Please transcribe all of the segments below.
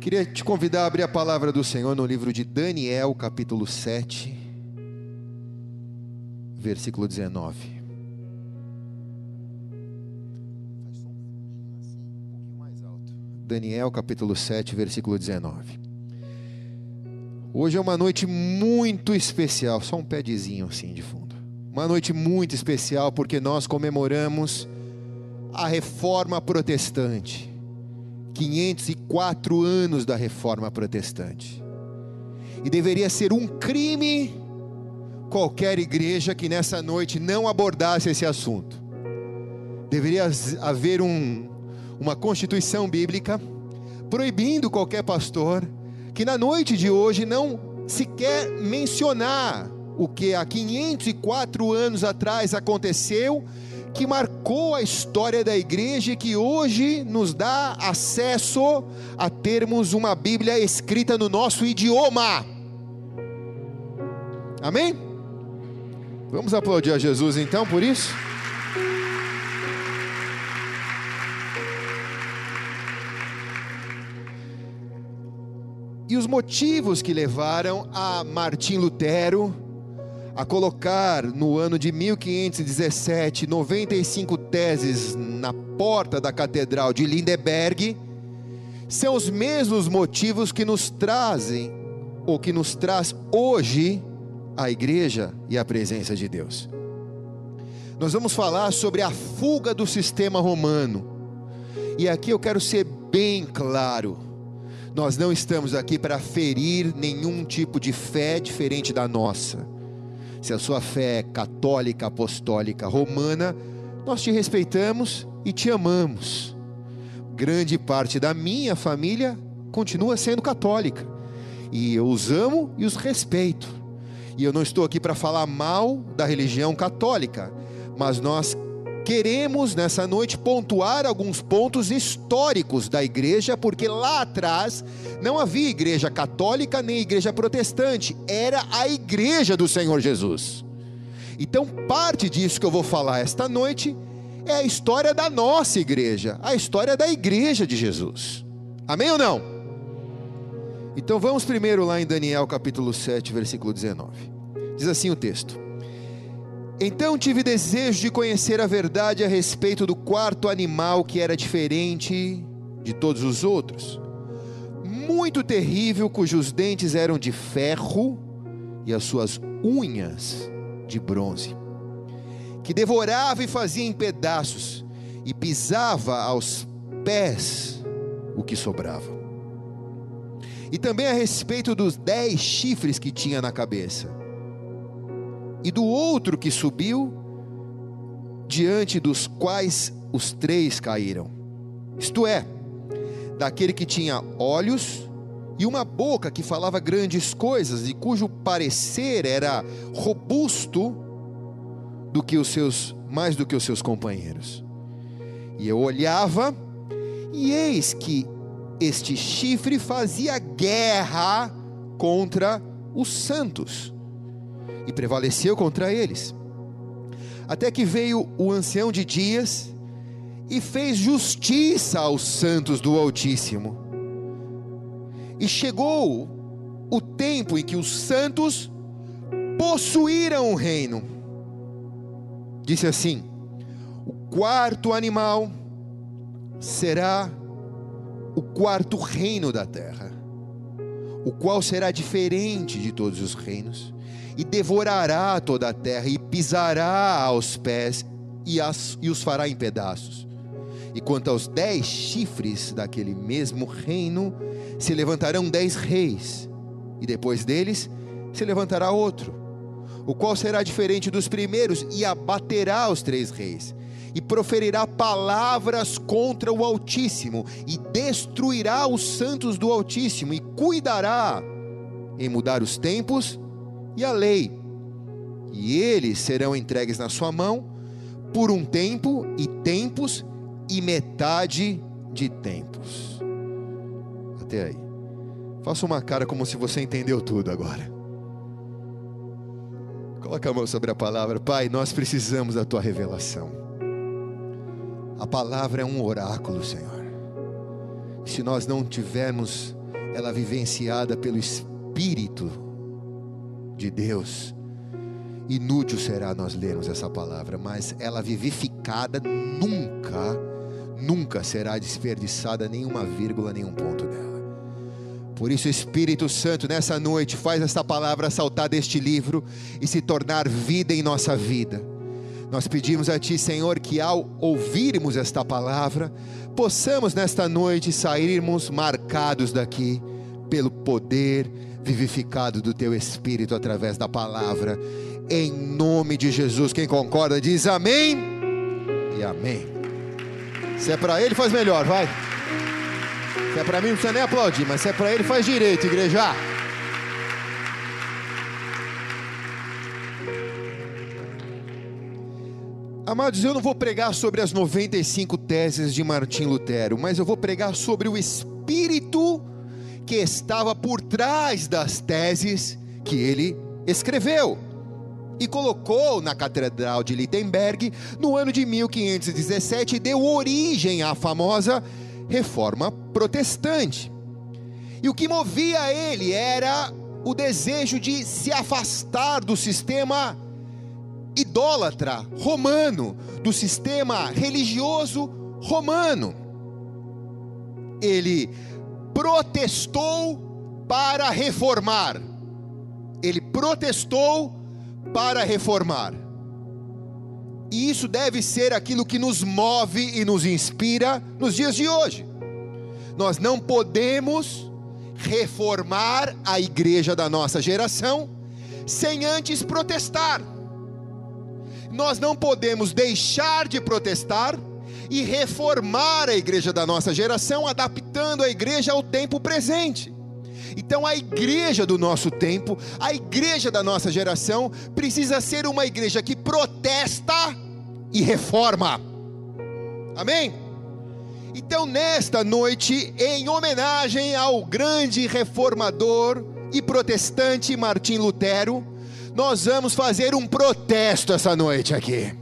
Queria te convidar a abrir a palavra do Senhor no livro de Daniel, capítulo 7, versículo 19. Daniel, capítulo 7, versículo 19. Hoje é uma noite muito especial, só um pedezinho assim de fundo. Uma noite muito especial porque nós comemoramos a reforma protestante. 504 anos da reforma protestante. E deveria ser um crime qualquer igreja que nessa noite não abordasse esse assunto. Deveria haver um, uma constituição bíblica proibindo qualquer pastor que na noite de hoje não sequer mencionar o que há 504 anos atrás aconteceu que marcou a história da igreja e que hoje nos dá acesso a termos uma Bíblia escrita no nosso idioma. Amém? Vamos aplaudir a Jesus então por isso? E os motivos que levaram a Martim Lutero a colocar no ano de 1517 95 teses na porta da Catedral de Lindeberg, são os mesmos motivos que nos trazem, ou que nos traz hoje, a igreja e a presença de Deus. Nós vamos falar sobre a fuga do sistema romano, e aqui eu quero ser bem claro. Nós não estamos aqui para ferir nenhum tipo de fé diferente da nossa se a sua fé é católica, apostólica, romana, nós te respeitamos e te amamos. Grande parte da minha família continua sendo católica, e eu os amo e os respeito. E eu não estou aqui para falar mal da religião católica, mas nós queremos nessa noite pontuar alguns pontos históricos da igreja, porque lá atrás não havia igreja católica nem igreja protestante, era a igreja do Senhor Jesus. Então, parte disso que eu vou falar esta noite é a história da nossa igreja, a história da igreja de Jesus. Amém ou não? Então vamos primeiro lá em Daniel capítulo 7, versículo 19. Diz assim o texto: então tive desejo de conhecer a verdade a respeito do quarto animal que era diferente de todos os outros, muito terrível, cujos dentes eram de ferro e as suas unhas de bronze, que devorava e fazia em pedaços e pisava aos pés o que sobrava. E também a respeito dos dez chifres que tinha na cabeça e do outro que subiu, diante dos quais os três caíram. Isto é, daquele que tinha olhos e uma boca que falava grandes coisas e cujo parecer era robusto do que os seus mais do que os seus companheiros. E eu olhava e eis que este chifre fazia guerra contra os santos e prevaleceu contra eles. Até que veio o ancião de dias e fez justiça aos santos do Altíssimo. E chegou o tempo em que os santos possuíram o reino. Disse assim: o quarto animal será o quarto reino da terra, o qual será diferente de todos os reinos e devorará toda a terra, e pisará aos pés, e, as, e os fará em pedaços. E quanto aos dez chifres daquele mesmo reino, se levantarão dez reis, e depois deles se levantará outro, o qual será diferente dos primeiros, e abaterá os três reis, e proferirá palavras contra o Altíssimo, e destruirá os santos do Altíssimo, e cuidará em mudar os tempos e a lei, e eles serão entregues na sua mão por um tempo e tempos e metade de tempos. Até aí. Faça uma cara como se você entendeu tudo agora. Coloque a mão sobre a palavra. Pai, nós precisamos da tua revelação. A palavra é um oráculo, Senhor. Se nós não tivermos ela vivenciada pelo Espírito de Deus. Inútil será nós lermos essa palavra, mas ela vivificada nunca, nunca será desperdiçada nenhuma vírgula, nenhum ponto dela. Por isso, Espírito Santo, nessa noite, faz esta palavra saltar deste livro e se tornar vida em nossa vida. Nós pedimos a Ti, Senhor, que ao ouvirmos esta palavra, possamos nesta noite sairmos marcados daqui pelo poder vivificado do Teu Espírito através da palavra, em nome de Jesus. Quem concorda diz amém e amém. Se é para Ele, faz melhor, vai. Se é para mim, não precisa nem aplaudir, mas se é para ele, faz direito, igreja. Amados, eu não vou pregar sobre as 95 teses de Martim Lutero, mas eu vou pregar sobre o espírito que estava por trás das teses que ele escreveu e colocou na Catedral de Wittenberg no ano de 1517 e deu origem à famosa reforma protestante. E o que movia ele era o desejo de se afastar do sistema idólatra romano, do sistema religioso romano. Ele protestou para reformar. Ele protestou para reformar. E isso deve ser aquilo que nos move e nos inspira nos dias de hoje. Nós não podemos reformar a igreja da nossa geração sem antes protestar. Nós não podemos deixar de protestar e reformar a igreja da nossa geração, adaptando a igreja ao tempo presente. Então, a igreja do nosso tempo, a igreja da nossa geração, precisa ser uma igreja que protesta e reforma. Amém? Então, nesta noite, em homenagem ao grande reformador e protestante Martim Lutero, nós vamos fazer um protesto essa noite aqui.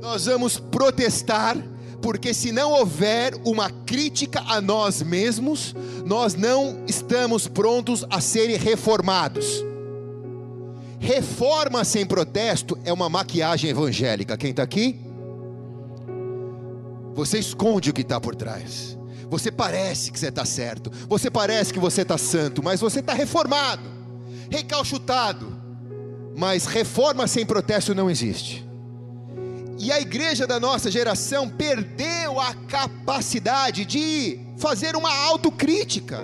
Nós vamos protestar porque se não houver uma crítica a nós mesmos, nós não estamos prontos a serem reformados. Reforma sem protesto é uma maquiagem evangélica. Quem está aqui? Você esconde o que está por trás. Você parece que você está certo. Você parece que você está santo, mas você está reformado, recalchutado. Mas reforma sem protesto não existe. E a igreja da nossa geração perdeu a capacidade de fazer uma autocrítica,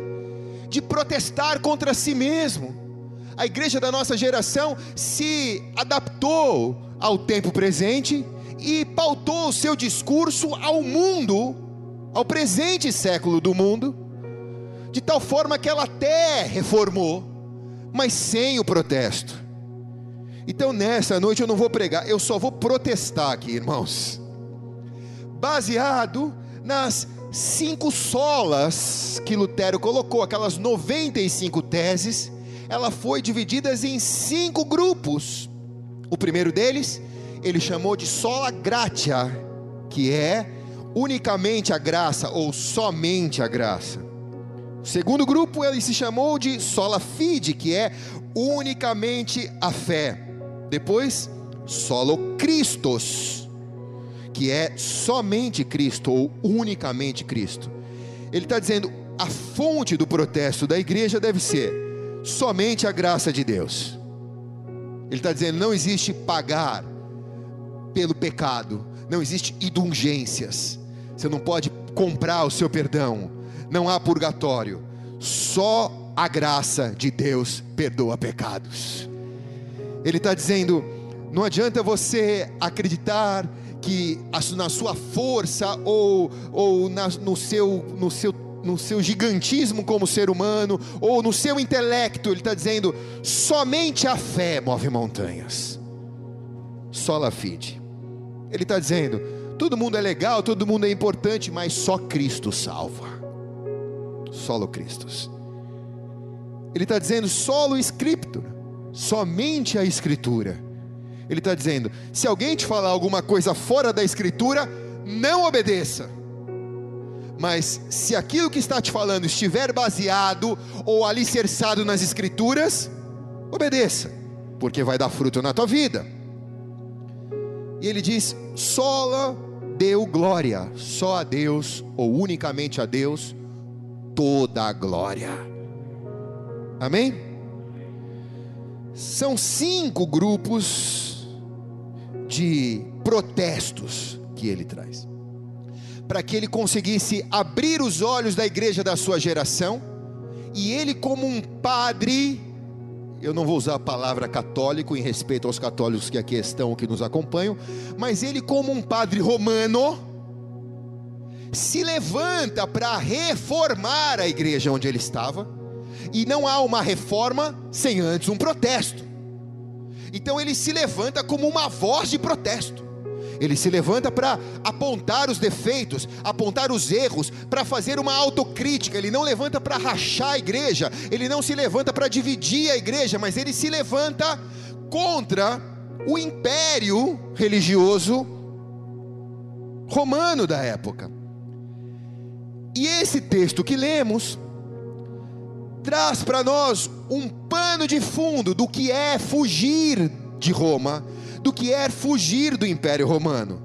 de protestar contra si mesmo. A igreja da nossa geração se adaptou ao tempo presente e pautou o seu discurso ao mundo, ao presente século do mundo, de tal forma que ela até reformou, mas sem o protesto. Então nessa noite eu não vou pregar, eu só vou protestar aqui, irmãos. Baseado nas cinco solas que Lutero colocou, aquelas 95 teses, ela foi dividida em cinco grupos. O primeiro deles, ele chamou de sola gratia, que é unicamente a graça ou somente a graça. O segundo grupo ele se chamou de sola fide, que é unicamente a fé. Depois, solo Christos, que é somente Cristo ou unicamente Cristo. Ele está dizendo a fonte do protesto da igreja deve ser somente a graça de Deus. Ele está dizendo não existe pagar pelo pecado, não existe indulgências. Você não pode comprar o seu perdão. Não há purgatório. Só a graça de Deus perdoa pecados. Ele está dizendo: não adianta você acreditar que na sua força ou, ou na, no, seu, no, seu, no seu gigantismo como ser humano ou no seu intelecto. Ele está dizendo: somente a fé move montanhas. Sola fide. Ele está dizendo: todo mundo é legal, todo mundo é importante, mas só Cristo salva. Solo Cristo. Ele está dizendo: solo Scriptura somente a Escritura. Ele está dizendo: se alguém te falar alguma coisa fora da Escritura, não obedeça, Mas se aquilo que está te falando estiver baseado ou alicerçado nas Escrituras, obedeça, porque vai dar fruto na tua vida. E ele diz: sola deu glória, só a Deus, ou unicamente a Deus, toda a glória. Amém? São cinco grupos de protestos que ele traz. Para que ele conseguisse abrir os olhos da igreja da sua geração, e ele, como um padre, eu não vou usar a palavra católico em respeito aos católicos que aqui estão, que nos acompanham, mas ele, como um padre romano, se levanta para reformar a igreja onde ele estava, e não há uma reforma sem antes um protesto. Então ele se levanta como uma voz de protesto. Ele se levanta para apontar os defeitos, apontar os erros, para fazer uma autocrítica. Ele não levanta para rachar a igreja, ele não se levanta para dividir a igreja, mas ele se levanta contra o império religioso romano da época. E esse texto que lemos traz para nós um pano de fundo do que é fugir de Roma do que é fugir do Império Romano.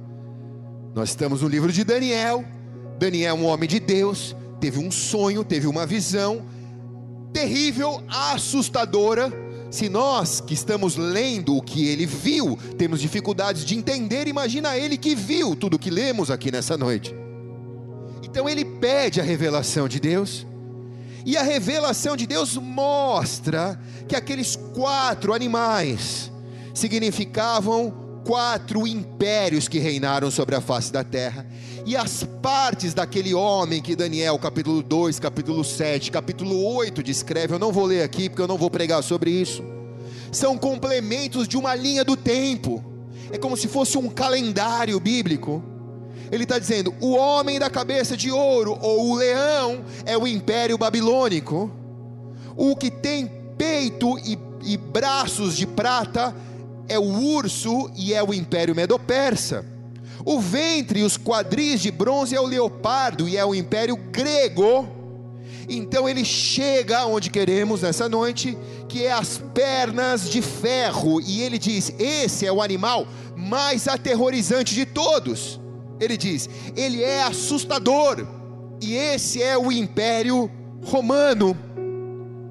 Nós estamos no livro de Daniel. Daniel, um homem de Deus, teve um sonho, teve uma visão terrível, assustadora. Se nós que estamos lendo o que ele viu, temos dificuldades de entender, imagina ele que viu tudo o que lemos aqui nessa noite. Então ele pede a revelação de Deus, e a revelação de Deus mostra que aqueles quatro animais, significavam quatro impérios que reinaram sobre a face da terra. E as partes daquele homem que Daniel, capítulo 2, capítulo 7, capítulo 8 descreve, eu não vou ler aqui porque eu não vou pregar sobre isso. São complementos de uma linha do tempo. É como se fosse um calendário bíblico. Ele está dizendo: o homem da cabeça de ouro, ou o leão, é o império babilônico. O que tem peito e, e braços de prata é o urso e é o império medo-persa. O ventre e os quadris de bronze é o leopardo e é o império grego. Então ele chega onde queremos nessa noite, que é as pernas de ferro, e ele diz: Esse é o animal mais aterrorizante de todos. Ele diz: Ele é assustador, e esse é o império romano.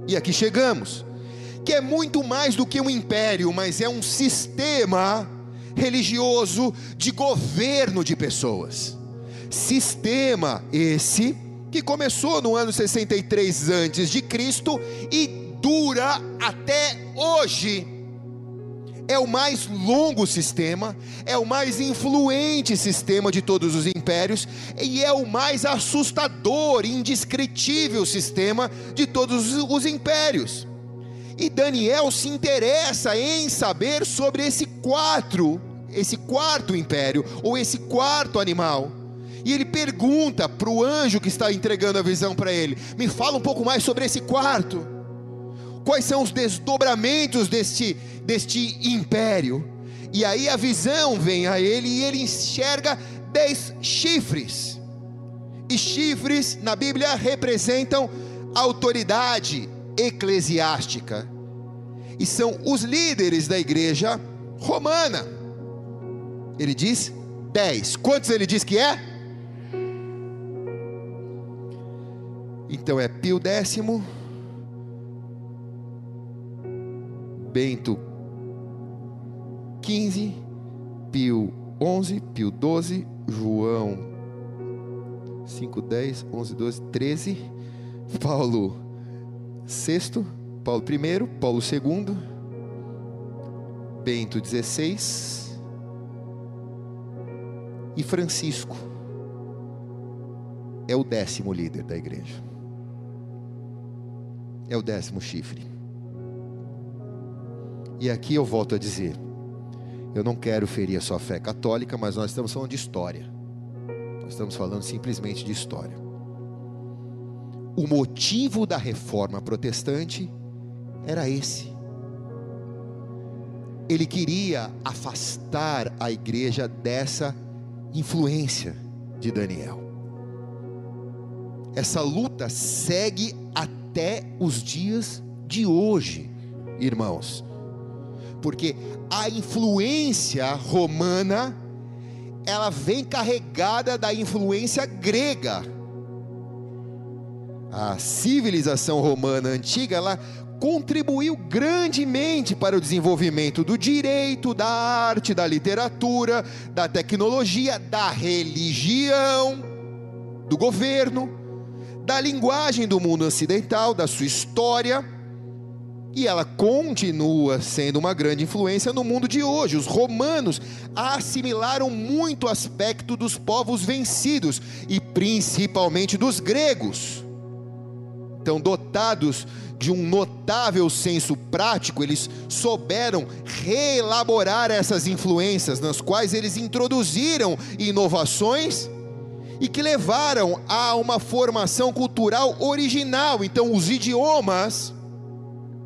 E aqui chegamos que é muito mais do que um império, mas é um sistema religioso de governo de pessoas. Sistema esse que começou no ano 63 antes de Cristo e dura até hoje. É o mais longo sistema, é o mais influente sistema de todos os impérios e é o mais assustador, indescritível sistema de todos os impérios. E Daniel se interessa em saber sobre esse quatro, esse quarto império, ou esse quarto animal. E ele pergunta para o anjo que está entregando a visão para ele: Me fala um pouco mais sobre esse quarto. Quais são os desdobramentos deste, deste império? E aí a visão vem a ele e ele enxerga dez chifres. E chifres na Bíblia representam autoridade, eclesiástica, e são os líderes da igreja romana. Ele diz dez. Quantos ele diz que é? Então é Pio décimo, Bento quinze, Pio onze, Pio doze, João cinco, dez, onze, doze, treze, Paulo sexto, Paulo I, Paulo II, Bento XVI e Francisco é o décimo líder da igreja. É o décimo chifre. E aqui eu volto a dizer: eu não quero ferir a sua fé católica, mas nós estamos falando de história. Nós estamos falando simplesmente de história o motivo da reforma protestante era esse. Ele queria afastar a igreja dessa influência de Daniel. essa luta segue até os dias de hoje, irmãos. Porque a influência romana ela vem carregada da influência grega. A civilização romana antiga, ela contribuiu grandemente para o desenvolvimento do direito, da arte, da literatura, da tecnologia, da religião, do governo, da linguagem do mundo ocidental, da sua história e ela continua sendo uma grande influência no mundo de hoje. Os romanos assimilaram muito aspecto dos povos vencidos e principalmente dos gregos. Então, dotados de um notável senso prático, eles souberam reelaborar essas influências, nas quais eles introduziram inovações e que levaram a uma formação cultural original. Então, os idiomas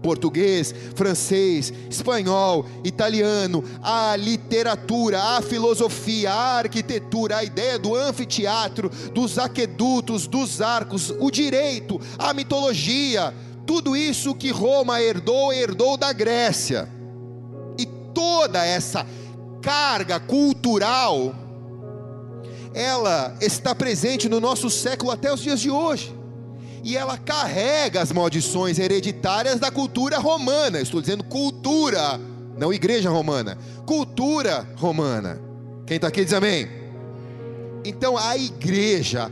português, francês, espanhol, italiano, a literatura, a filosofia, a arquitetura, a ideia do anfiteatro, dos aquedutos, dos arcos, o direito, a mitologia, tudo isso que Roma herdou, herdou da Grécia. E toda essa carga cultural, ela está presente no nosso século até os dias de hoje e ela carrega as maldições hereditárias da cultura romana. estou dizendo cultura, não igreja romana. Cultura romana. Quem está aqui diz amém. Então a igreja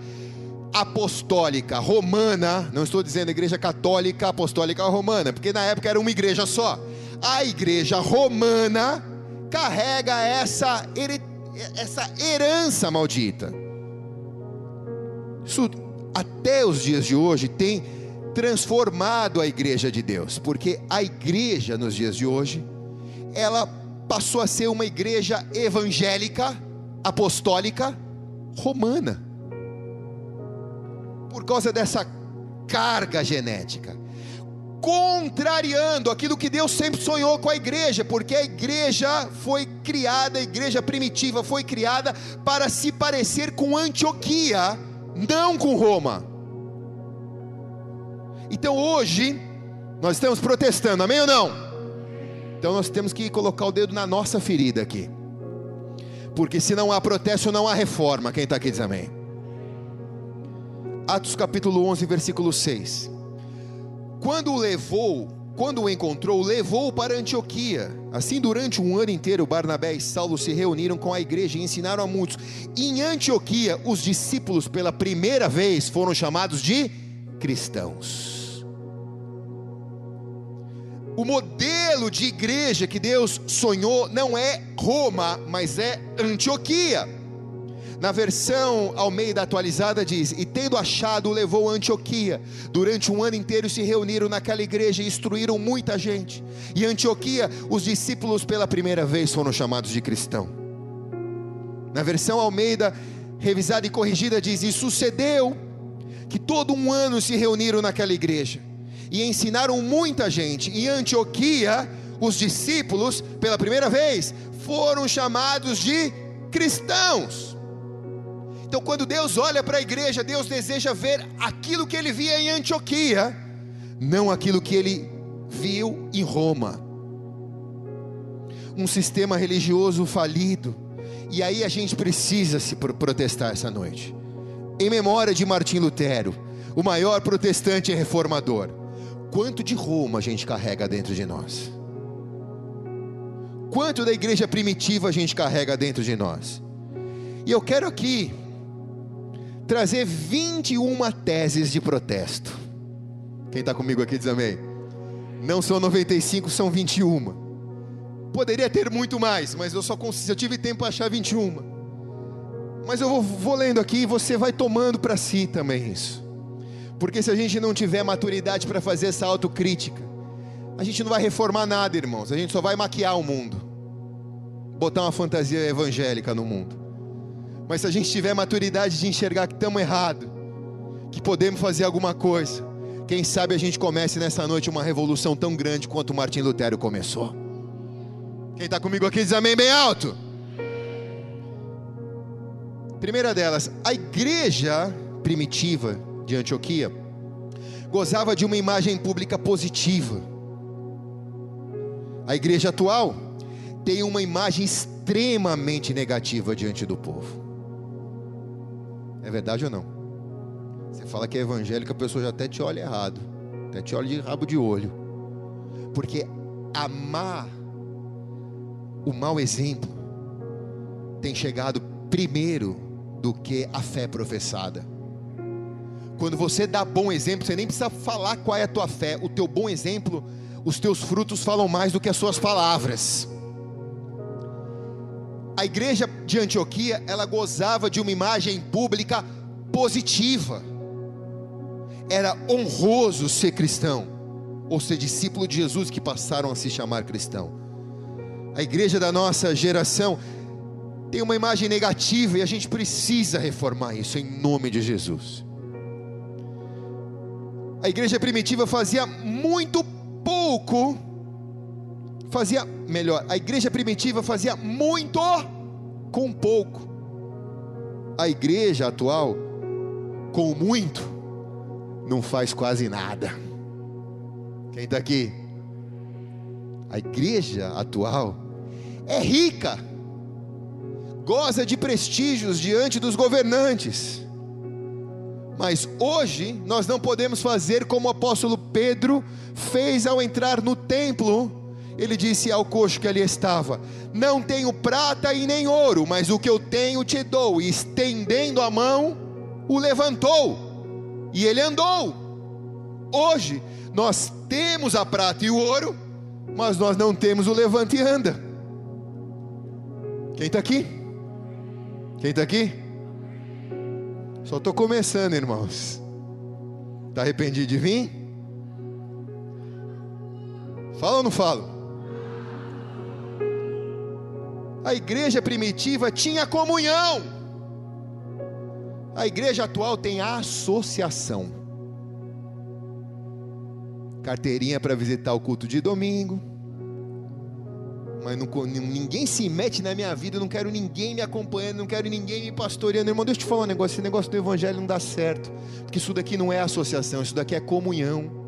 apostólica romana, não estou dizendo igreja católica apostólica romana, porque na época era uma igreja só. A igreja romana carrega essa, essa herança maldita. Isso até os dias de hoje tem transformado a igreja de Deus, porque a igreja nos dias de hoje, ela passou a ser uma igreja evangélica, apostólica, romana. Por causa dessa carga genética, contrariando aquilo que Deus sempre sonhou com a igreja, porque a igreja foi criada, a igreja primitiva foi criada para se parecer com Antioquia não com Roma. Então hoje, nós estamos protestando, amém ou não? Então nós temos que colocar o dedo na nossa ferida aqui, porque se não há protesto, não há reforma. Quem está aqui diz amém. Atos capítulo 11, versículo 6. Quando o levou quando o encontrou, levou-o para Antioquia. Assim, durante um ano inteiro, Barnabé e Saulo se reuniram com a igreja e ensinaram a muitos. Em Antioquia, os discípulos, pela primeira vez, foram chamados de cristãos. O modelo de igreja que Deus sonhou não é Roma, mas é Antioquia. Na versão ao meio da atualizada diz: E tendo achado, o levou a Antioquia. Durante um ano inteiro se reuniram naquela igreja e instruíram muita gente. E Antioquia, os discípulos pela primeira vez foram chamados de cristão. Na versão Almeida, revisada e corrigida, diz: E sucedeu que todo um ano se reuniram naquela igreja e ensinaram muita gente. E Antioquia, os discípulos, pela primeira vez, foram chamados de cristãos. Então, quando Deus olha para a igreja, Deus deseja ver aquilo que ele via em Antioquia, não aquilo que ele viu em Roma. Um sistema religioso falido. E aí a gente precisa se protestar essa noite. Em memória de Martim Lutero, o maior protestante e reformador. Quanto de Roma a gente carrega dentro de nós? Quanto da igreja primitiva a gente carrega dentro de nós? E eu quero aqui trazer 21 teses de protesto. Quem está comigo aqui diz amém. Não são 95, são 21. Poderia ter muito mais, mas eu só eu tive tempo para achar 21. Mas eu vou, vou lendo aqui e você vai tomando para si também isso. Porque se a gente não tiver maturidade para fazer essa autocrítica, a gente não vai reformar nada, irmãos. A gente só vai maquiar o mundo. Botar uma fantasia evangélica no mundo. Mas se a gente tiver maturidade de enxergar que estamos errados, que podemos fazer alguma coisa, quem sabe a gente comece nessa noite uma revolução tão grande quanto Martin Lutero começou. Quem está comigo aqui diz amém bem alto. Primeira delas, a igreja primitiva de Antioquia gozava de uma imagem pública positiva. A igreja atual tem uma imagem extremamente negativa diante do povo. É verdade ou não? Você fala que é evangélico, a pessoa já até te olha errado, até te olha de rabo de olho, porque amar o mau exemplo tem chegado primeiro do que a fé professada. Quando você dá bom exemplo, você nem precisa falar qual é a tua fé, o teu bom exemplo, os teus frutos falam mais do que as suas palavras. A igreja de Antioquia, ela gozava de uma imagem pública positiva. Era honroso ser cristão, ou ser discípulo de Jesus que passaram a se chamar cristão. A igreja da nossa geração tem uma imagem negativa e a gente precisa reformar isso em nome de Jesus. A igreja primitiva fazia muito pouco, fazia melhor, a igreja primitiva fazia muito com pouco. A igreja atual, com muito, não faz quase nada. Quem está aqui? A igreja atual é rica goza de prestígios diante dos governantes. Mas hoje nós não podemos fazer como o apóstolo Pedro fez ao entrar no templo. Ele disse ao coxo que ali estava: Não tenho prata e nem ouro, mas o que eu tenho te dou. E estendendo a mão, o levantou e ele andou. Hoje nós temos a prata e o ouro, mas nós não temos o levante e anda. Quem está aqui? Quem está aqui? Só estou começando, irmãos. Está arrependido de vir? Fala ou não falo? A igreja primitiva tinha comunhão. A igreja atual tem associação. Carteirinha para visitar o culto de domingo mas não, ninguém se mete na minha vida, eu não quero ninguém me acompanhando, não quero ninguém me pastoreando. Irmão, deixa eu te falar um negócio: esse negócio do evangelho não dá certo, porque isso daqui não é associação, isso daqui é comunhão.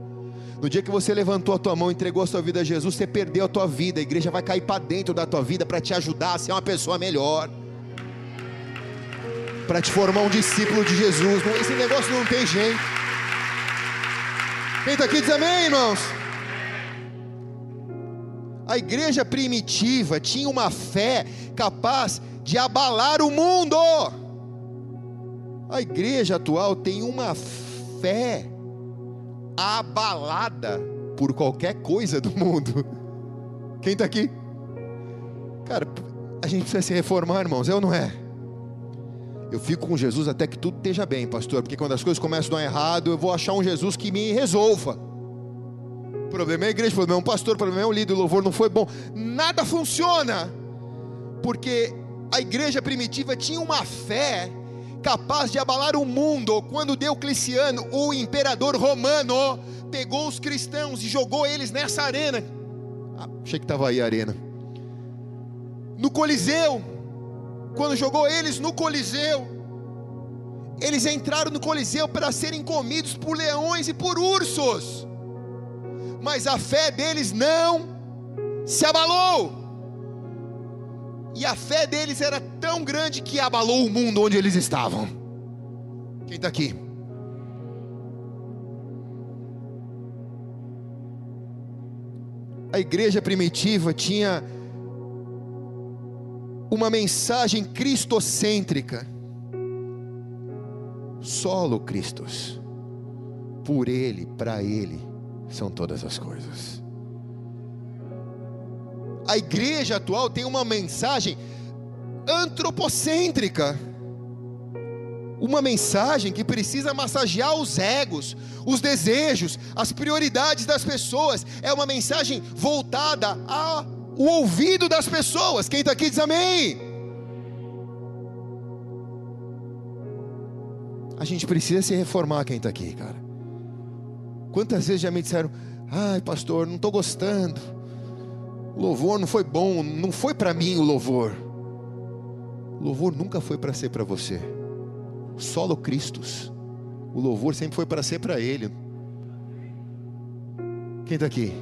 No dia que você levantou a tua mão, entregou a sua vida a Jesus, você perdeu a tua vida, a igreja vai cair para dentro da tua vida para te ajudar a ser uma pessoa melhor, para te formar um discípulo de Jesus. Esse negócio não tem jeito. Quem está aqui diz amém, irmãos? A igreja primitiva tinha uma fé capaz de abalar o mundo. A igreja atual tem uma fé abalada por qualquer coisa do mundo. Quem está aqui? Cara, a gente precisa se reformar, irmãos, é ou não é? Eu fico com Jesus até que tudo esteja bem, pastor, porque quando as coisas começam a dar errado, eu vou achar um Jesus que me resolva problema é a igreja, o problema é um pastor, o problema é o líder, o louvor não foi bom. Nada funciona, porque a igreja primitiva tinha uma fé capaz de abalar o mundo. Quando Diocleciano, o imperador romano, pegou os cristãos e jogou eles nessa arena. Ah, achei que estava aí a arena. No Coliseu, quando jogou eles no Coliseu, eles entraram no Coliseu para serem comidos por leões e por ursos mas a fé deles não se abalou. E a fé deles era tão grande que abalou o mundo onde eles estavam. Quem está aqui? A igreja primitiva tinha uma mensagem cristocêntrica. Solo Cristos. Por Ele, para Ele são todas as coisas. A igreja atual tem uma mensagem antropocêntrica. Uma mensagem que precisa massagear os egos, os desejos, as prioridades das pessoas. É uma mensagem voltada ao ouvido das pessoas. Quem está aqui diz amém. A gente precisa se reformar, quem está aqui, cara. Quantas vezes já me disseram: ai, pastor, não estou gostando. O louvor não foi bom, não foi para mim o louvor. O louvor nunca foi para ser para você. Solo Cristos. O louvor sempre foi para ser para Ele. Quem está aqui?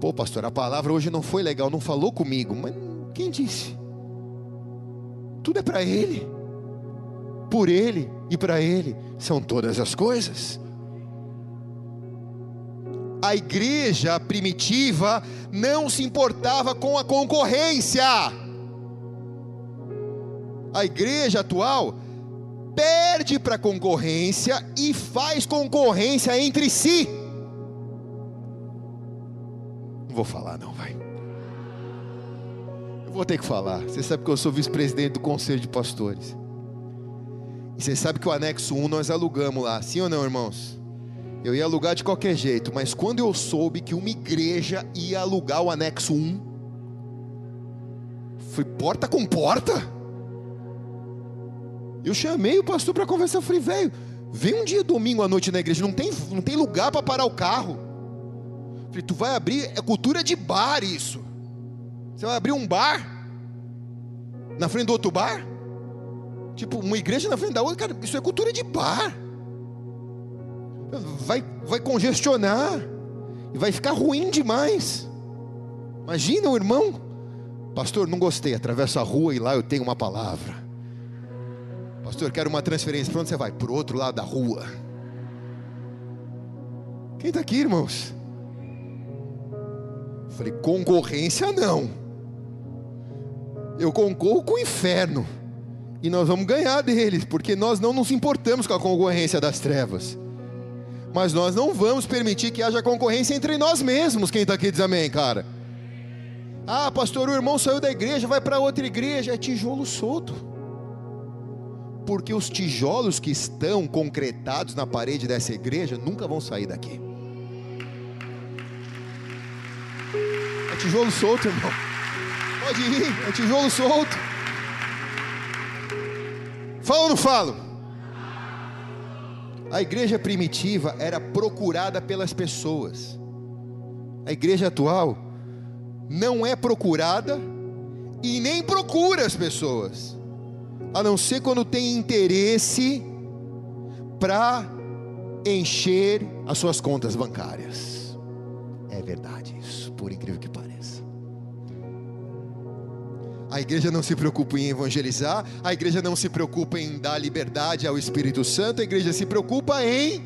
Pô, pastor, a palavra hoje não foi legal, não falou comigo. Mas quem disse? Tudo é para Ele, por Ele e para Ele são todas as coisas. A igreja primitiva não se importava com a concorrência. A igreja atual perde para a concorrência e faz concorrência entre si. Não vou falar, não, vai. Eu vou ter que falar. Você sabe que eu sou vice-presidente do conselho de pastores. E você sabe que o anexo 1 nós alugamos lá, sim ou não, irmãos? Eu ia alugar de qualquer jeito, mas quando eu soube que uma igreja ia alugar o anexo 1, foi porta com porta. Eu chamei o pastor para conversar, eu falei, velho, vem um dia domingo à noite na igreja, não tem, não tem lugar para parar o carro. Eu falei, tu vai abrir, é cultura de bar isso. Você vai abrir um bar na frente do outro bar? Tipo, uma igreja na frente da outra, cara, isso é cultura de bar. Vai, vai congestionar e vai ficar ruim demais. Imagina o irmão, pastor, não gostei, atravessa a rua e lá eu tenho uma palavra. Pastor, quero uma transferência. Para onde você vai? Para o outro lado da rua. Quem está aqui, irmãos? Falei, concorrência não. Eu concorro com o inferno. E nós vamos ganhar deles, porque nós não nos importamos com a concorrência das trevas. Mas nós não vamos permitir que haja concorrência entre nós mesmos. Quem está aqui diz amém, cara. Ah, pastor, o irmão saiu da igreja, vai para outra igreja. É tijolo solto porque os tijolos que estão concretados na parede dessa igreja nunca vão sair daqui. É tijolo solto, irmão. Pode ir, é tijolo solto. Fala ou não falo? A igreja primitiva era procurada pelas pessoas. A igreja atual não é procurada e nem procura as pessoas a não ser quando tem interesse para encher as suas contas bancárias. É verdade isso, por incrível que pareça. A igreja não se preocupa em evangelizar, a igreja não se preocupa em dar liberdade ao Espírito Santo, a igreja se preocupa em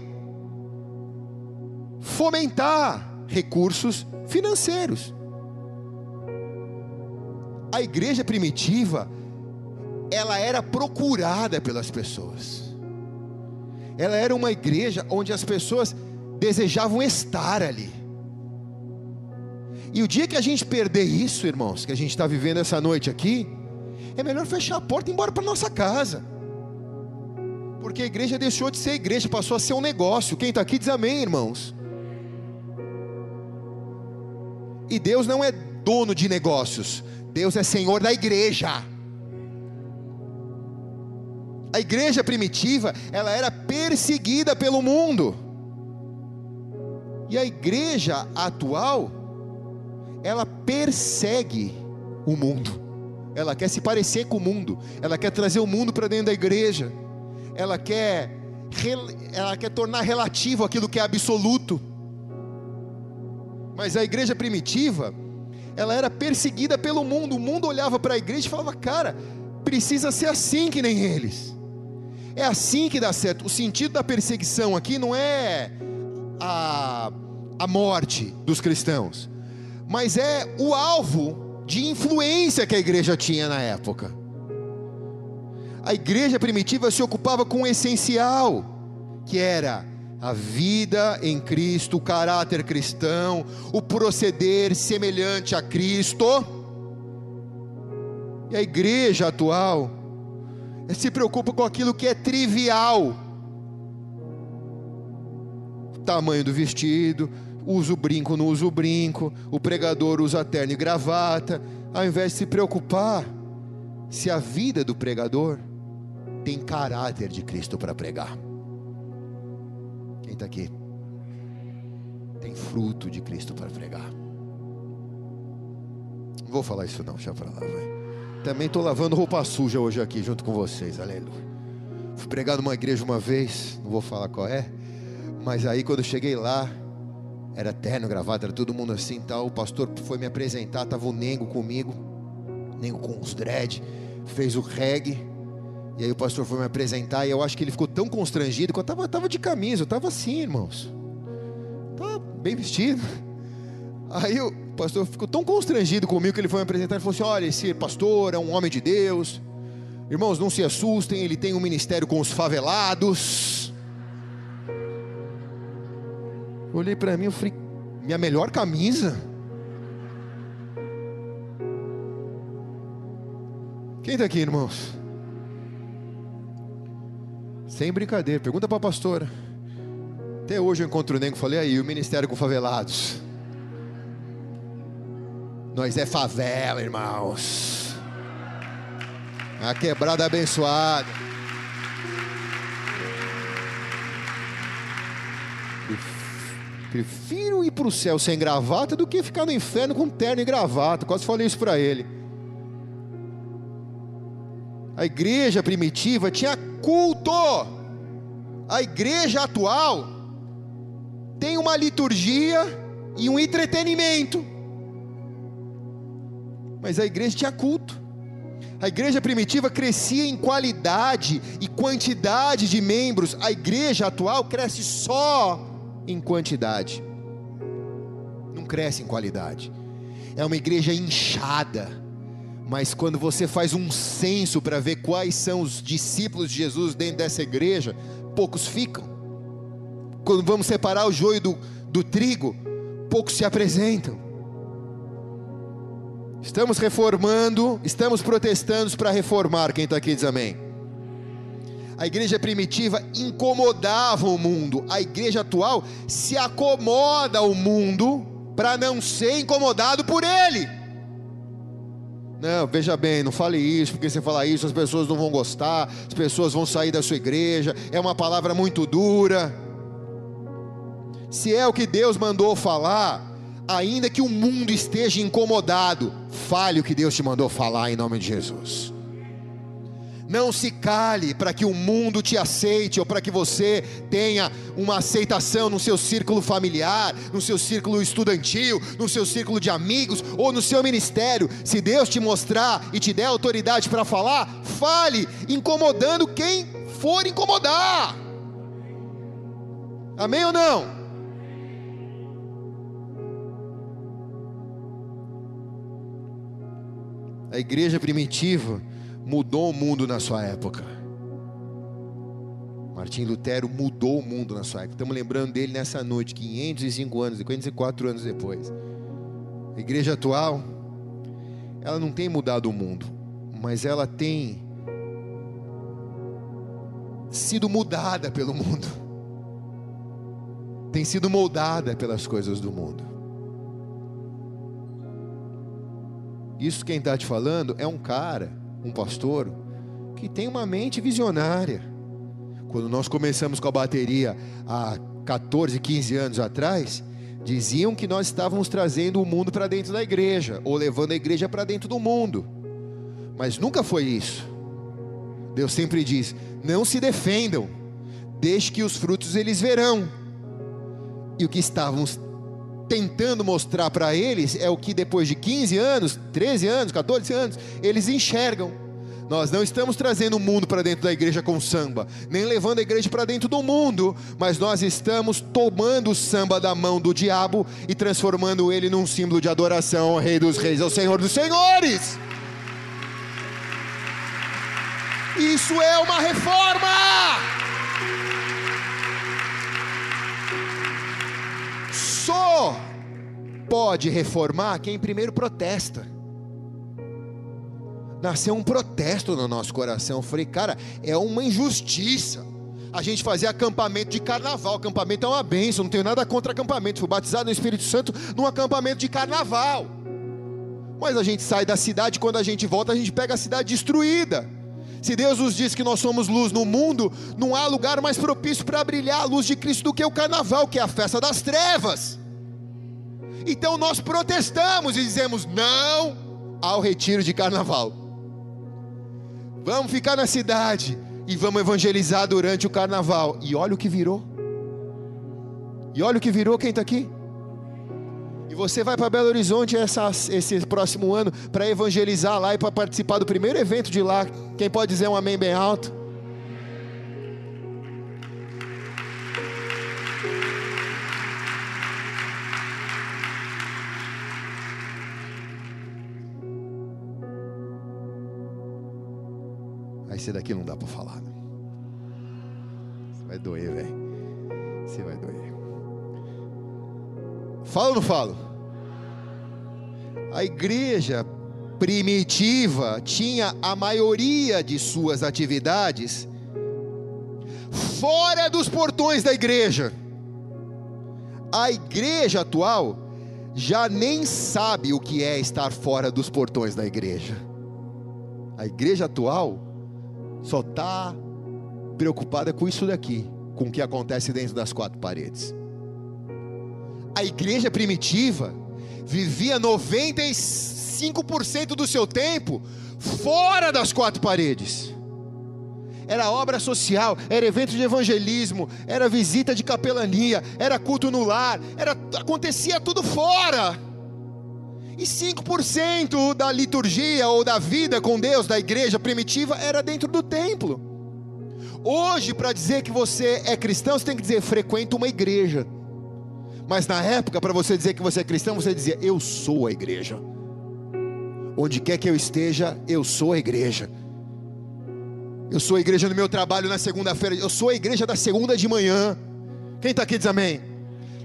fomentar recursos financeiros. A igreja primitiva ela era procurada pelas pessoas. Ela era uma igreja onde as pessoas desejavam estar ali. E o dia que a gente perder isso, irmãos, que a gente está vivendo essa noite aqui, é melhor fechar a porta e ir embora para nossa casa. Porque a igreja deixou de ser igreja, passou a ser um negócio. Quem está aqui diz amém, irmãos. E Deus não é dono de negócios, Deus é senhor da igreja. A igreja primitiva, ela era perseguida pelo mundo. E a igreja atual, ela persegue o mundo. Ela quer se parecer com o mundo. Ela quer trazer o mundo para dentro da igreja. Ela quer ela quer tornar relativo aquilo que é absoluto. Mas a igreja primitiva, ela era perseguida pelo mundo. O mundo olhava para a igreja e falava: "Cara, precisa ser assim que nem eles". É assim que dá certo. O sentido da perseguição aqui não é a, a morte dos cristãos, mas é o alvo de influência que a igreja tinha na época. A igreja primitiva se ocupava com o essencial, que era a vida em Cristo, o caráter cristão, o proceder semelhante a Cristo. E a igreja atual se preocupa com aquilo que é trivial. O tamanho do vestido, usa o brinco, não usa o brinco, o pregador usa terno e gravata, ao invés de se preocupar se a vida do pregador tem caráter de Cristo para pregar. Quem está aqui? Tem fruto de Cristo para pregar. Não vou falar isso não, deixa para lá, vai. Também estou lavando roupa suja hoje aqui junto com vocês, aleluia. Fui pregar numa igreja uma vez, não vou falar qual é, mas aí quando cheguei lá, era terno, gravata, era todo mundo assim tal. O pastor foi me apresentar, tava o Nengo comigo, Nengo com os dread, fez o reggae. E aí o pastor foi me apresentar e eu acho que ele ficou tão constrangido que eu tava, tava de camisa, eu tava assim, irmãos. Tava bem vestido. Aí o pastor ficou tão constrangido comigo que ele foi me apresentar e falou assim: Olha, esse pastor é um homem de Deus. Irmãos, não se assustem, ele tem um ministério com os favelados. Olhei para mim e falei: Minha melhor camisa? Quem está aqui, irmãos? Sem brincadeira, pergunta para a pastora. Até hoje eu encontro o Nego, falei aí, o ministério com favelados. Nós é favela, irmãos. A quebrada abençoada. Prefiro ir para o céu sem gravata do que ficar no inferno com terno e gravata. Quase falei isso para ele. A igreja primitiva tinha culto. A igreja atual tem uma liturgia e um entretenimento. Mas a igreja tinha culto. A igreja primitiva crescia em qualidade e quantidade de membros. A igreja atual cresce só em quantidade. Não cresce em qualidade. É uma igreja inchada. Mas quando você faz um censo para ver quais são os discípulos de Jesus dentro dessa igreja, poucos ficam. Quando vamos separar o joio do, do trigo, poucos se apresentam. Estamos reformando, estamos protestando para reformar. Quem está aqui diz amém. A igreja primitiva incomodava o mundo, a igreja atual se acomoda ao mundo para não ser incomodado por ele. Não, veja bem, não fale isso, porque você falar isso, as pessoas não vão gostar, as pessoas vão sair da sua igreja, é uma palavra muito dura. Se é o que Deus mandou falar, ainda que o mundo esteja incomodado, fale o que Deus te mandou falar em nome de Jesus. Não se cale para que o mundo te aceite ou para que você tenha uma aceitação no seu círculo familiar, no seu círculo estudantil, no seu círculo de amigos ou no seu ministério. Se Deus te mostrar e te der autoridade para falar, fale, incomodando quem for incomodar. Amém ou não? A igreja primitiva mudou o mundo na sua época. Martim Lutero mudou o mundo na sua época. Estamos lembrando dele nessa noite, 505 anos, 504 anos depois. A igreja atual, ela não tem mudado o mundo, mas ela tem sido mudada pelo mundo, tem sido moldada pelas coisas do mundo. Isso quem está te falando é um cara, um pastor, que tem uma mente visionária. Quando nós começamos com a bateria há 14, 15 anos atrás, diziam que nós estávamos trazendo o mundo para dentro da igreja, ou levando a igreja para dentro do mundo. Mas nunca foi isso. Deus sempre diz: não se defendam, deixe que os frutos eles verão. E o que estávamos tentando mostrar para eles é o que depois de 15 anos, 13 anos, 14 anos, eles enxergam. Nós não estamos trazendo o mundo para dentro da igreja com samba, nem levando a igreja para dentro do mundo, mas nós estamos tomando o samba da mão do diabo e transformando ele num símbolo de adoração ao Rei dos Reis, ao Senhor dos Senhores. Isso é uma reforma! Só pode reformar quem primeiro protesta. Nasceu um protesto no nosso coração. Eu falei, cara, é uma injustiça. A gente fazia acampamento de carnaval. Acampamento é uma benção, não tenho nada contra acampamento. Fui batizado no Espírito Santo num acampamento de carnaval. Mas a gente sai da cidade, quando a gente volta, a gente pega a cidade destruída. Se Deus nos diz que nós somos luz no mundo, não há lugar mais propício para brilhar a luz de Cristo do que o carnaval, que é a festa das trevas. Então nós protestamos e dizemos não ao retiro de carnaval. Vamos ficar na cidade, e vamos evangelizar durante o carnaval. E olha o que virou. E olha o que virou quem está aqui. E você vai para Belo Horizonte essa, esse próximo ano para evangelizar lá e para participar do primeiro evento de lá. Quem pode dizer um amém bem alto? Esse daqui não dá para falar. Né? Vai doer, velho. Você vai doer. Fala ou não falo? A igreja primitiva tinha a maioria de suas atividades fora dos portões da igreja. A igreja atual já nem sabe o que é estar fora dos portões da igreja. A igreja atual só está preocupada com isso daqui, com o que acontece dentro das quatro paredes. A igreja primitiva vivia 95% do seu tempo fora das quatro paredes. Era obra social, era evento de evangelismo, era visita de capelania, era culto no lar, era, acontecia tudo fora. E 5% da liturgia ou da vida com Deus da igreja primitiva era dentro do templo. Hoje, para dizer que você é cristão, você tem que dizer frequenta uma igreja. Mas na época, para você dizer que você é cristão, você dizia: Eu sou a igreja. Onde quer que eu esteja, eu sou a igreja. Eu sou a igreja no meu trabalho na segunda-feira. Eu sou a igreja da segunda de manhã. Quem está aqui diz amém.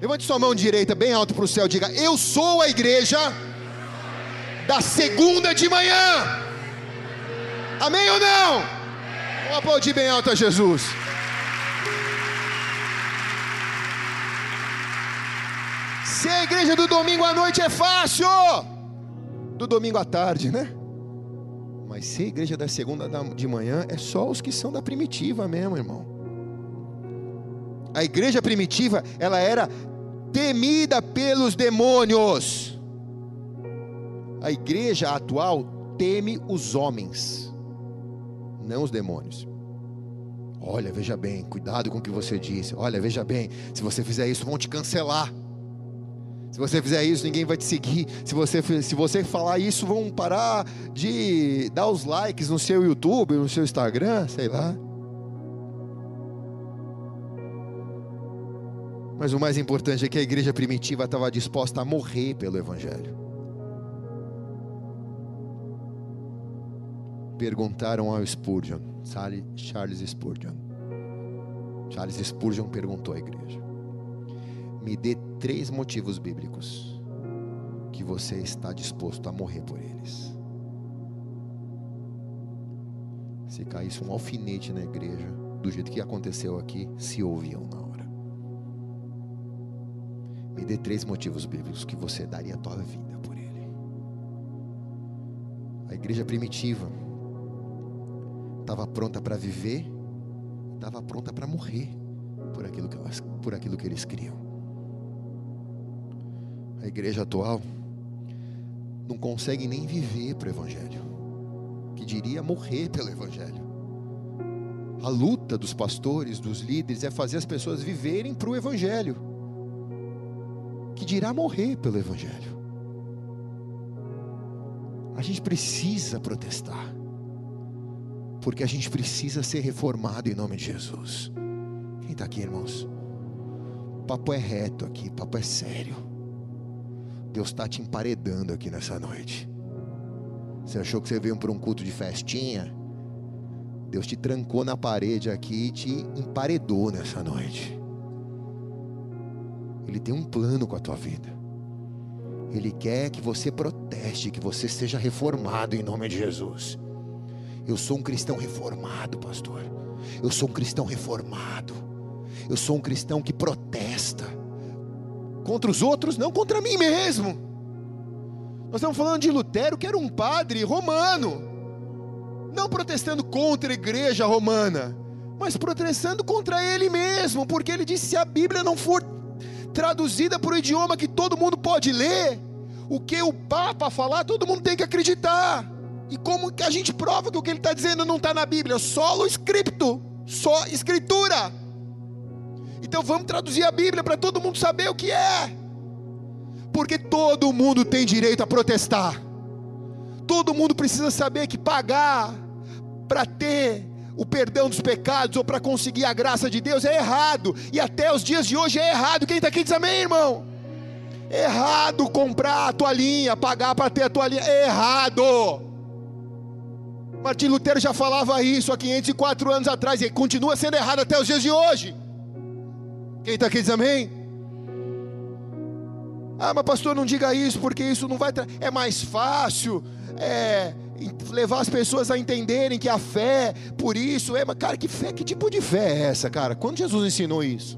Levante sua mão direita bem alto para o céu. Diga: Eu sou a igreja da segunda de manhã. Amém ou não? Vamos aplaudir bem alto a Jesus. Ser a igreja do domingo à noite é fácil, do domingo à tarde, né? Mas ser a igreja da segunda de manhã é só os que são da primitiva mesmo, irmão. A igreja primitiva, ela era temida pelos demônios. A igreja atual teme os homens, não os demônios. Olha, veja bem, cuidado com o que você disse. Olha, veja bem, se você fizer isso, vão te cancelar. Se você fizer isso, ninguém vai te seguir. Se você, se você falar isso, vão parar de dar os likes no seu YouTube, no seu Instagram, sei lá. Mas o mais importante é que a igreja primitiva estava disposta a morrer pelo Evangelho. Perguntaram ao Spurgeon, Charles Spurgeon. Charles Spurgeon perguntou à igreja: Me dê três motivos bíblicos que você está disposto a morrer por eles. Se caísse um alfinete na igreja, do jeito que aconteceu aqui, se ouviam na hora. Me dê três motivos bíblicos que você daria a tua vida por ele. A igreja primitiva estava pronta para viver, estava pronta para morrer por aquilo que, elas, por aquilo que eles criam a igreja atual, não consegue nem viver para o Evangelho, que diria morrer pelo Evangelho. A luta dos pastores, dos líderes, é fazer as pessoas viverem para o Evangelho, que dirá morrer pelo Evangelho. A gente precisa protestar, porque a gente precisa ser reformado em nome de Jesus. Quem está aqui, irmãos? O papo é reto aqui, papo é sério. Deus está te emparedando aqui nessa noite. Você achou que você veio para um culto de festinha? Deus te trancou na parede aqui e te emparedou nessa noite. Ele tem um plano com a tua vida. Ele quer que você proteste, que você seja reformado em nome de Jesus. Eu sou um cristão reformado, pastor. Eu sou um cristão reformado. Eu sou um cristão que protesta contra os outros, não contra mim mesmo. Nós estamos falando de Lutero, que era um padre romano, não protestando contra a igreja romana, mas protestando contra ele mesmo, porque ele disse: se a Bíblia não for traduzida para o idioma que todo mundo pode ler, o que o Papa falar, todo mundo tem que acreditar. E como que a gente prova que o que ele está dizendo não está na Bíblia? Solo escrito, só escritura. Então vamos traduzir a Bíblia para todo mundo saber o que é. Porque todo mundo tem direito a protestar. Todo mundo precisa saber que pagar para ter o perdão dos pecados ou para conseguir a graça de Deus é errado. E até os dias de hoje é errado. Quem está aqui diz amém, irmão? Errado comprar a toalhinha, pagar para ter a toalhinha. É errado. Martim Lutero já falava isso há 504 anos atrás e continua sendo errado até os dias de hoje. Quem está aqui diz amém? Ah, mas pastor, não diga isso, porque isso não vai. É mais fácil é, levar as pessoas a entenderem que a fé, por isso, é. Mas, cara, que fé, que tipo de fé é essa, cara? Quando Jesus ensinou isso?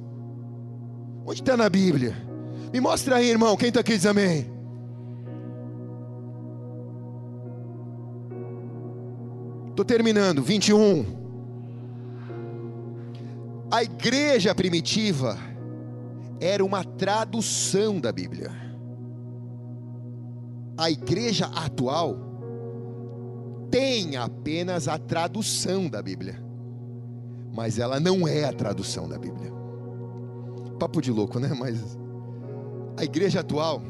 Onde está na Bíblia? Me mostra aí, irmão, quem está aqui diz amém. Estou terminando, 21. A igreja primitiva era uma tradução da Bíblia. A igreja atual tem apenas a tradução da Bíblia, mas ela não é a tradução da Bíblia. Papo de louco, né? Mas a igreja atual,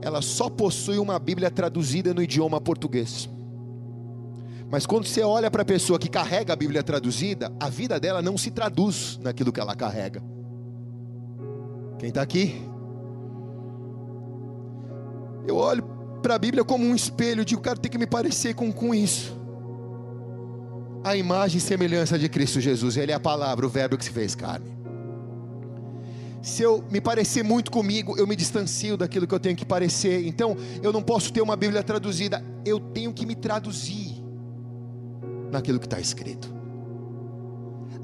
ela só possui uma Bíblia traduzida no idioma português. Mas quando você olha para a pessoa que carrega a Bíblia traduzida, a vida dela não se traduz naquilo que ela carrega. Quem está aqui? Eu olho para a Bíblia como um espelho de o cara tem que me parecer com, com isso. A imagem e semelhança de Cristo Jesus, Ele é a palavra, o verbo que se fez carne. Se eu me parecer muito comigo, eu me distancio daquilo que eu tenho que parecer. Então, eu não posso ter uma Bíblia traduzida, eu tenho que me traduzir naquilo que está escrito.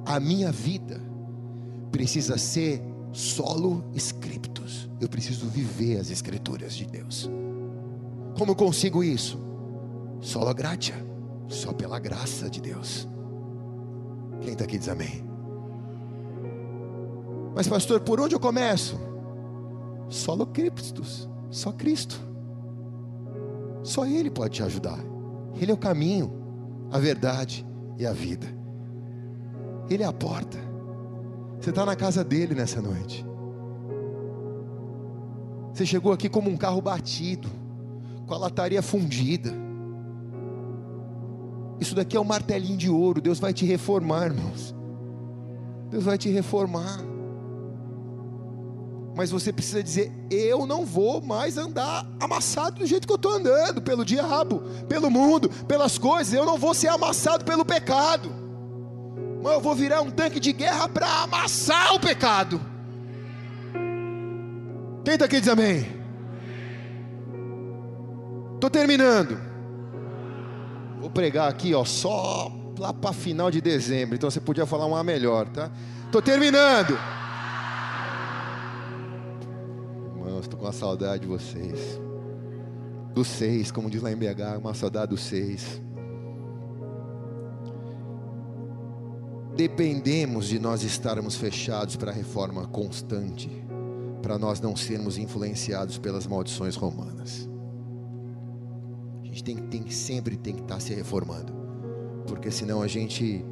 A minha vida precisa ser solo scriptus. Eu preciso viver as escrituras de Deus. Como eu consigo isso? Solo gratia, só pela graça de Deus. Quem está aqui diz amém. Mas pastor, por onde eu começo? Solo Christus, só Cristo. Só Ele pode te ajudar. Ele é o caminho, a verdade e a vida. Ele é a porta. Você está na casa dele nessa noite. Você chegou aqui como um carro batido, com a lataria fundida. Isso daqui é um martelinho de ouro. Deus vai te reformar, irmãos. Deus vai te reformar. Mas você precisa dizer: eu não vou mais andar amassado do jeito que eu estou andando, pelo diabo, pelo mundo, pelas coisas. Eu não vou ser amassado pelo pecado. Mas eu vou virar um tanque de guerra para amassar o pecado. Quem está aqui diz amém? Estou terminando. Vou pregar aqui, ó, só lá para final de dezembro. Então você podia falar uma melhor, tá? Estou terminando. Irmãos, estou com uma saudade de vocês. Dos seis, como diz lá em BH, uma saudade dos seis. dependemos de nós estarmos fechados para a reforma constante, para nós não sermos influenciados pelas maldições romanas. A gente tem, tem, sempre tem que estar se reformando, porque senão a gente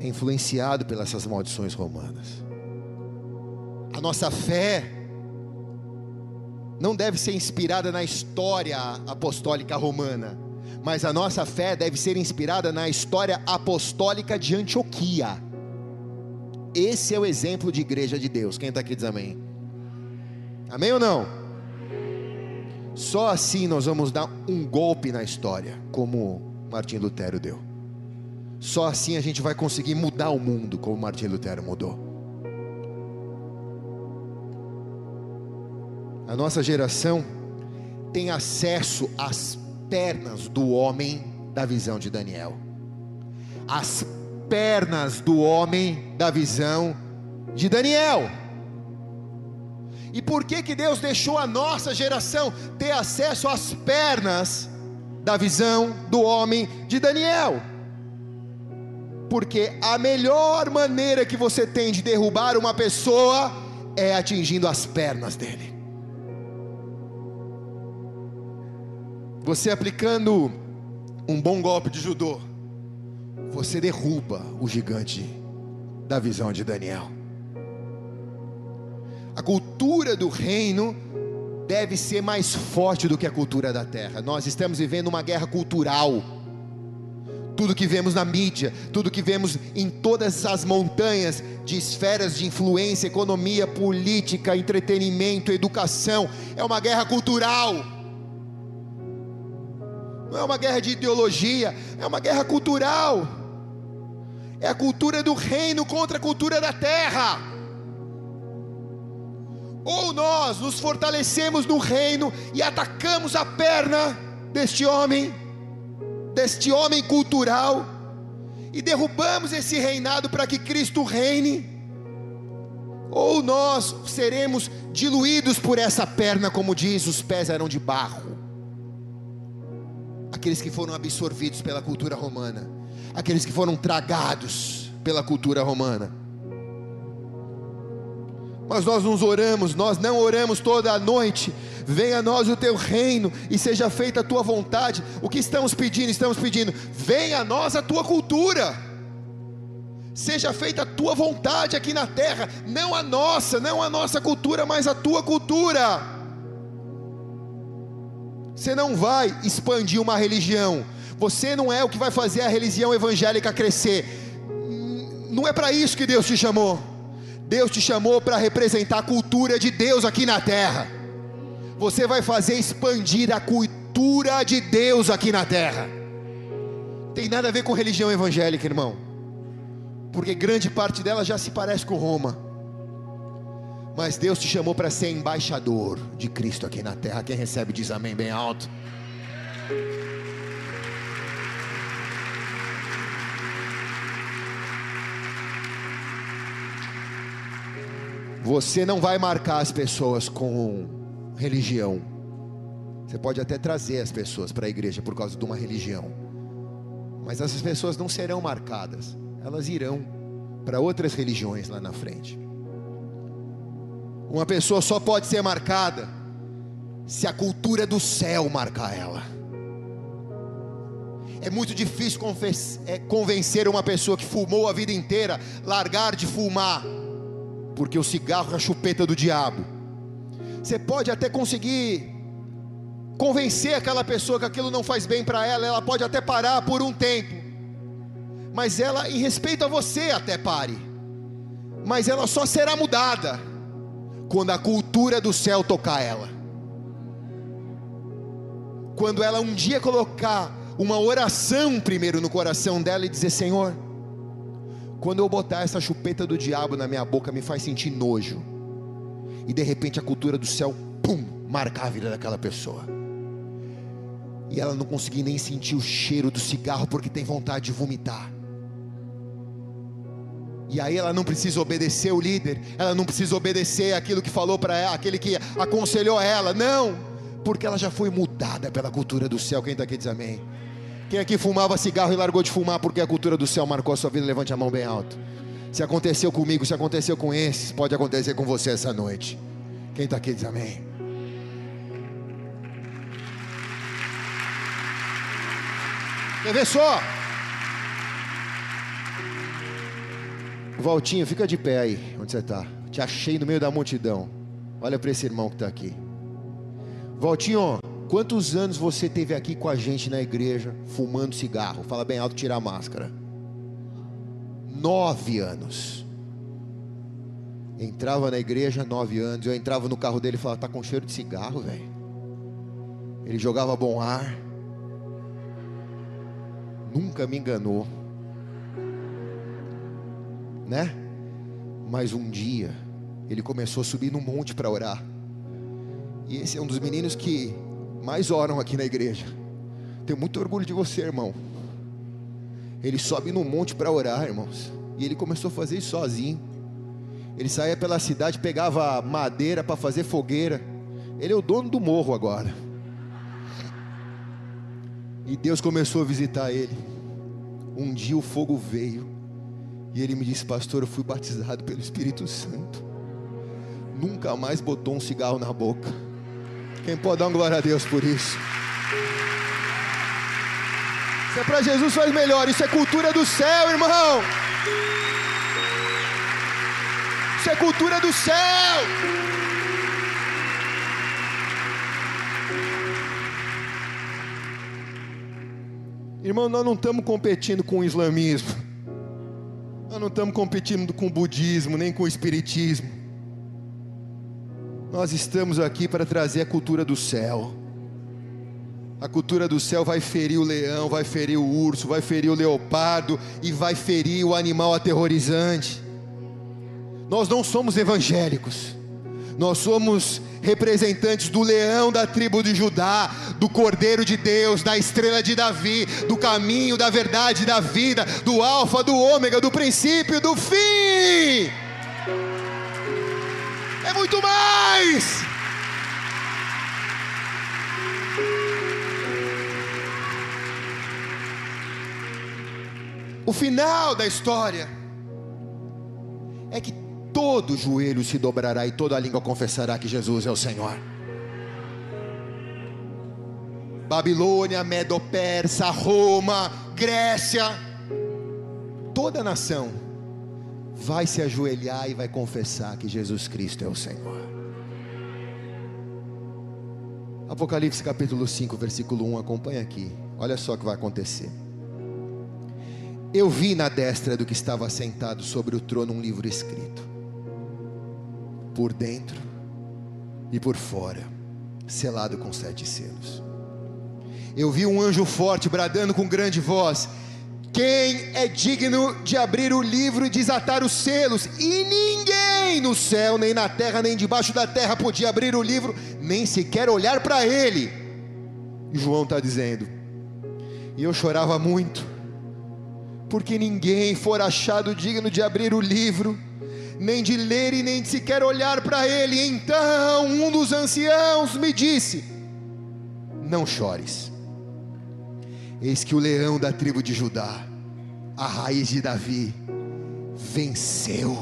é influenciado pelas essas maldições romanas. A nossa fé não deve ser inspirada na história apostólica romana, mas a nossa fé deve ser inspirada na história apostólica de Antioquia. Esse é o exemplo de igreja de Deus. Quem está aqui diz amém? Amém ou não? Só assim nós vamos dar um golpe na história, como Martim Lutero deu. Só assim a gente vai conseguir mudar o mundo, como Martim Lutero mudou. A nossa geração tem acesso às pernas do homem da visão de Daniel. As pernas do homem da visão de Daniel. E por que que Deus deixou a nossa geração ter acesso às pernas da visão do homem de Daniel? Porque a melhor maneira que você tem de derrubar uma pessoa é atingindo as pernas dele. Você aplicando um bom golpe de judô, você derruba o gigante da visão de Daniel. A cultura do reino deve ser mais forte do que a cultura da terra. Nós estamos vivendo uma guerra cultural. Tudo que vemos na mídia, tudo que vemos em todas as montanhas de esferas de influência, economia, política, entretenimento, educação, é uma guerra cultural. Não é uma guerra de ideologia, é uma guerra cultural. É a cultura do reino contra a cultura da terra. Ou nós nos fortalecemos no reino e atacamos a perna deste homem, deste homem cultural, e derrubamos esse reinado para que Cristo reine, ou nós seremos diluídos por essa perna, como diz, os pés eram de barro. Aqueles que foram absorvidos pela cultura romana, aqueles que foram tragados pela cultura romana mas nós nos oramos, nós não oramos toda a noite. Venha a nós o teu reino e seja feita a tua vontade. O que estamos pedindo? Estamos pedindo, venha a nós a tua cultura. Seja feita a tua vontade aqui na terra, não a nossa, não a nossa cultura, mas a tua cultura. Você não vai expandir uma religião. Você não é o que vai fazer a religião evangélica crescer. Não é para isso que Deus te chamou. Deus te chamou para representar a cultura de Deus aqui na terra. Você vai fazer expandir a cultura de Deus aqui na terra. Tem nada a ver com religião evangélica, irmão. Porque grande parte dela já se parece com Roma. Mas Deus te chamou para ser embaixador de Cristo aqui na terra. Quem recebe diz amém bem alto. Você não vai marcar as pessoas com religião. Você pode até trazer as pessoas para a igreja por causa de uma religião. Mas essas pessoas não serão marcadas. Elas irão para outras religiões lá na frente. Uma pessoa só pode ser marcada se a cultura do céu marcar ela. É muito difícil é, convencer uma pessoa que fumou a vida inteira largar de fumar porque o cigarro é a chupeta do diabo. Você pode até conseguir convencer aquela pessoa que aquilo não faz bem para ela, ela pode até parar por um tempo, mas ela, em respeito a você, até pare, mas ela só será mudada quando a cultura do céu tocar ela. Quando ela um dia colocar uma oração primeiro no coração dela e dizer: Senhor, quando eu botar essa chupeta do diabo na minha boca, me faz sentir nojo. E de repente a cultura do céu, pum, marcar a vida daquela pessoa. E ela não conseguir nem sentir o cheiro do cigarro porque tem vontade de vomitar. E aí ela não precisa obedecer o líder, ela não precisa obedecer aquilo que falou para ela, aquele que aconselhou ela, não, porque ela já foi mudada pela cultura do céu. Quem está aqui diz amém. Quem aqui fumava cigarro e largou de fumar porque a cultura do céu marcou a sua vida? Levante a mão bem alto. Se aconteceu comigo, se aconteceu com esses, pode acontecer com você essa noite. Quem está aqui diz amém. Quer ver só? Valtinho, fica de pé aí, onde você está. Te achei no meio da multidão. Olha para esse irmão que está aqui. Valtinho, Quantos anos você teve aqui com a gente na igreja fumando cigarro? Fala bem alto, tira a máscara. Nove anos. Entrava na igreja nove anos. Eu entrava no carro dele e falava: Tá com cheiro de cigarro, velho. Ele jogava bom ar. Nunca me enganou. Né? Mas um dia ele começou a subir no monte para orar. E esse é um dos meninos que mais oram aqui na igreja. Tenho muito orgulho de você, irmão. Ele sobe no monte para orar, irmãos. E ele começou a fazer isso sozinho. Ele saía pela cidade, pegava madeira para fazer fogueira. Ele é o dono do morro agora. E Deus começou a visitar ele. Um dia o fogo veio. E ele me disse, pastor, eu fui batizado pelo Espírito Santo. Nunca mais botou um cigarro na boca. Quem pode dar uma glória a Deus por isso? Isso é para Jesus faz melhor. Isso é cultura do céu, irmão. Isso é cultura do céu. Irmão, nós não estamos competindo com o islamismo. Nós não estamos competindo com o budismo, nem com o espiritismo. Nós estamos aqui para trazer a cultura do céu. A cultura do céu vai ferir o leão, vai ferir o urso, vai ferir o leopardo e vai ferir o animal aterrorizante. Nós não somos evangélicos. Nós somos representantes do leão da tribo de Judá, do Cordeiro de Deus, da estrela de Davi, do caminho, da verdade, da vida, do Alfa, do Ômega, do princípio, do fim. É muito mais. O final da história é que todo joelho se dobrará e toda língua confessará que Jesus é o Senhor. Babilônia, Medo-Persa, Roma, Grécia, toda nação vai se ajoelhar e vai confessar que Jesus Cristo é o Senhor. Apocalipse capítulo 5, versículo 1, acompanha aqui. Olha só o que vai acontecer. Eu vi na destra do que estava sentado sobre o trono um livro escrito por dentro e por fora, selado com sete selos. Eu vi um anjo forte bradando com grande voz: Quem é digno de abrir o livro e desatar os selos? E ninguém no céu, nem na terra, nem debaixo da terra podia abrir o livro, nem sequer olhar para ele. João está dizendo, e eu chorava muito, porque ninguém for achado digno de abrir o livro nem de ler e nem de sequer olhar para ele. Então um dos anciãos me disse: Não chores. Eis que o leão da tribo de Judá, a raiz de Davi, venceu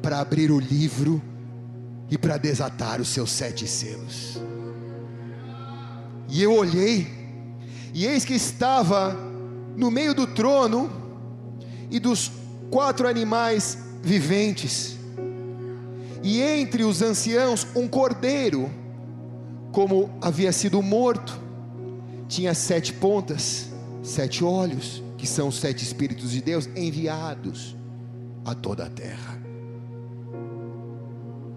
para abrir o livro e para desatar os seus sete selos. E eu olhei, e eis que estava no meio do trono e dos quatro animais viventes, e entre os anciãos um cordeiro, como havia sido morto, tinha sete pontas, sete olhos, que são os sete Espíritos de Deus enviados a toda a terra.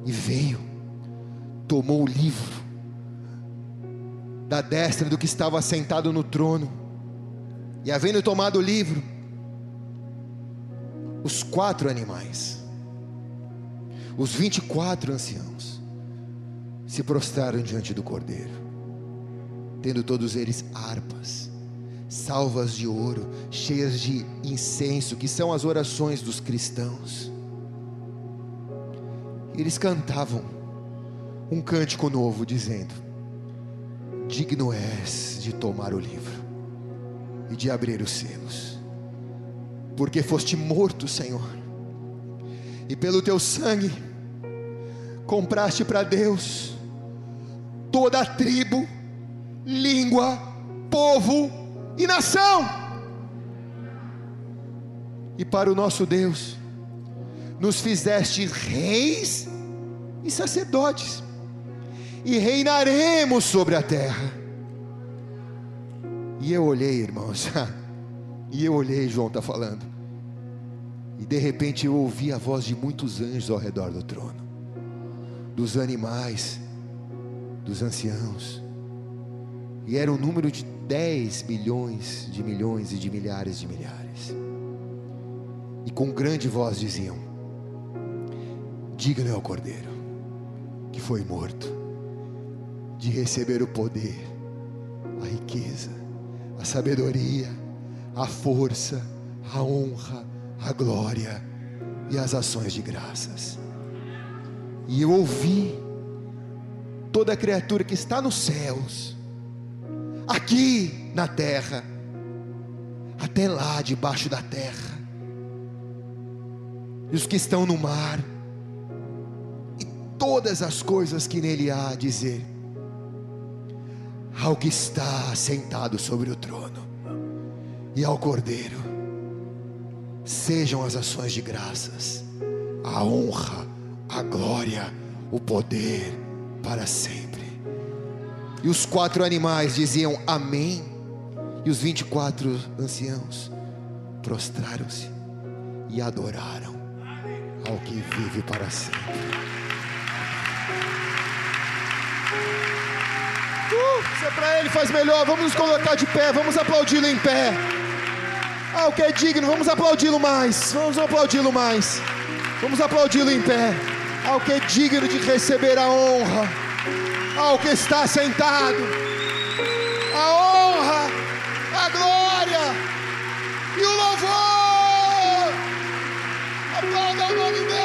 E veio, tomou o livro da destra do que estava sentado no trono, e havendo tomado o livro, os quatro animais, os vinte e quatro anciãos, se prostraram diante do cordeiro, tendo todos eles harpas, salvas de ouro, cheias de incenso, que são as orações dos cristãos. Eles cantavam um cântico novo, dizendo: Digno és de tomar o livro e de abrir os selos porque foste morto, Senhor, e pelo teu sangue compraste para Deus toda a tribo, língua, povo e nação. E para o nosso Deus, nos fizeste reis e sacerdotes, e reinaremos sobre a terra. E eu olhei, irmãos, E eu olhei, João está falando. E de repente eu ouvi a voz de muitos anjos ao redor do trono, dos animais, dos anciãos. E era um número de 10 milhões de milhões e de milhares de milhares. E com grande voz diziam: Diga-lhe ao cordeiro que foi morto, de receber o poder, a riqueza, a sabedoria, a força, a honra, a glória e as ações de graças. E eu ouvi toda criatura que está nos céus, aqui na terra, até lá debaixo da terra, e os que estão no mar, e todas as coisas que nele há a dizer, ao que está sentado sobre o trono e ao Cordeiro sejam as ações de graças, a honra, a glória, o poder para sempre. E os quatro animais diziam amém, e os vinte e quatro anciãos prostraram-se e adoraram ao que vive para sempre. Uh, é para ele faz melhor, vamos nos colocar de pé, vamos aplaudi-lo em pé. Ah, ao que é digno, vamos aplaudi-lo mais. Vamos aplaudi-lo mais. Vamos aplaudi-lo em pé. Ah, ao que é digno de receber a honra. Ah, ao que está sentado. A honra, a glória e o louvor. Aplauda o nome dele.